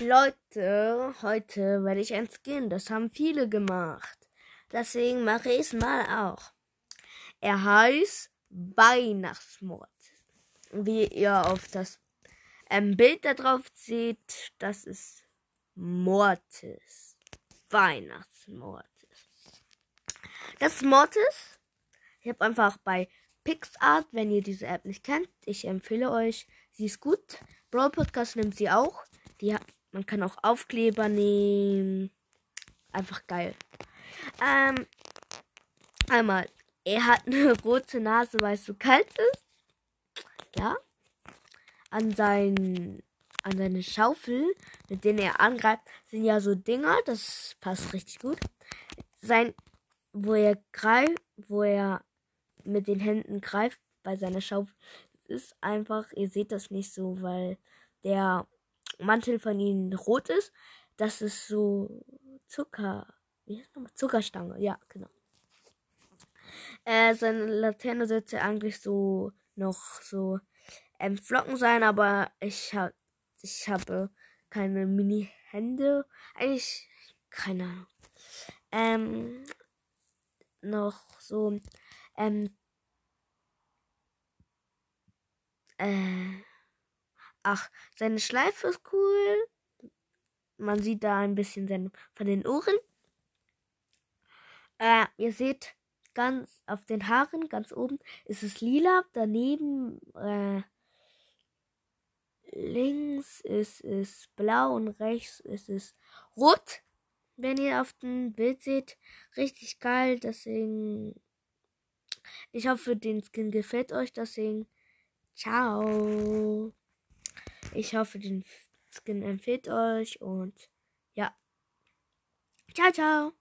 Leute, heute werde ich ein Skin. Das haben viele gemacht. Deswegen mache ich es mal auch. Er heißt Weihnachtsmord. Wie ihr auf das ähm, Bild da drauf seht, das ist Mortis. Weihnachtsmortis. Das ist Mortis. Ich habe einfach bei PixArt, wenn ihr diese App nicht kennt, ich empfehle euch, sie ist gut. Brawl Podcast nimmt sie auch. Die, man kann auch Aufkleber nehmen. Einfach geil. Ähm, einmal, er hat eine rote Nase, weil es so kalt ist. Ja. An sein, an seine Schaufel, mit denen er angreift, sind ja so Dinger. Das passt richtig gut. Sein, wo er greift, wo er mit den Händen greift bei seiner Schaufel, ist einfach, ihr seht das nicht so, weil der Mantel von ihnen rot ist. Das ist so Zucker. Wie heißt nochmal? Zuckerstange, ja, genau. Äh, seine Laterne sollte eigentlich so noch so ähm, Flocken sein, aber ich habe ich habe keine Mini-Hände. Eigentlich keine Ahnung. Ähm, noch so ähm, äh, ach, seine Schleife ist cool. Man sieht da ein bisschen seine, von den Ohren. Äh, ihr seht ganz auf den Haaren, ganz oben, ist es lila. Daneben, äh, links ist es blau und rechts ist es rot. Wenn ihr auf dem Bild seht, richtig geil. Deswegen, ich hoffe, den Skin gefällt euch. Deswegen, ciao. Ich hoffe, den Skin empfiehlt euch und ja. Ciao, ciao.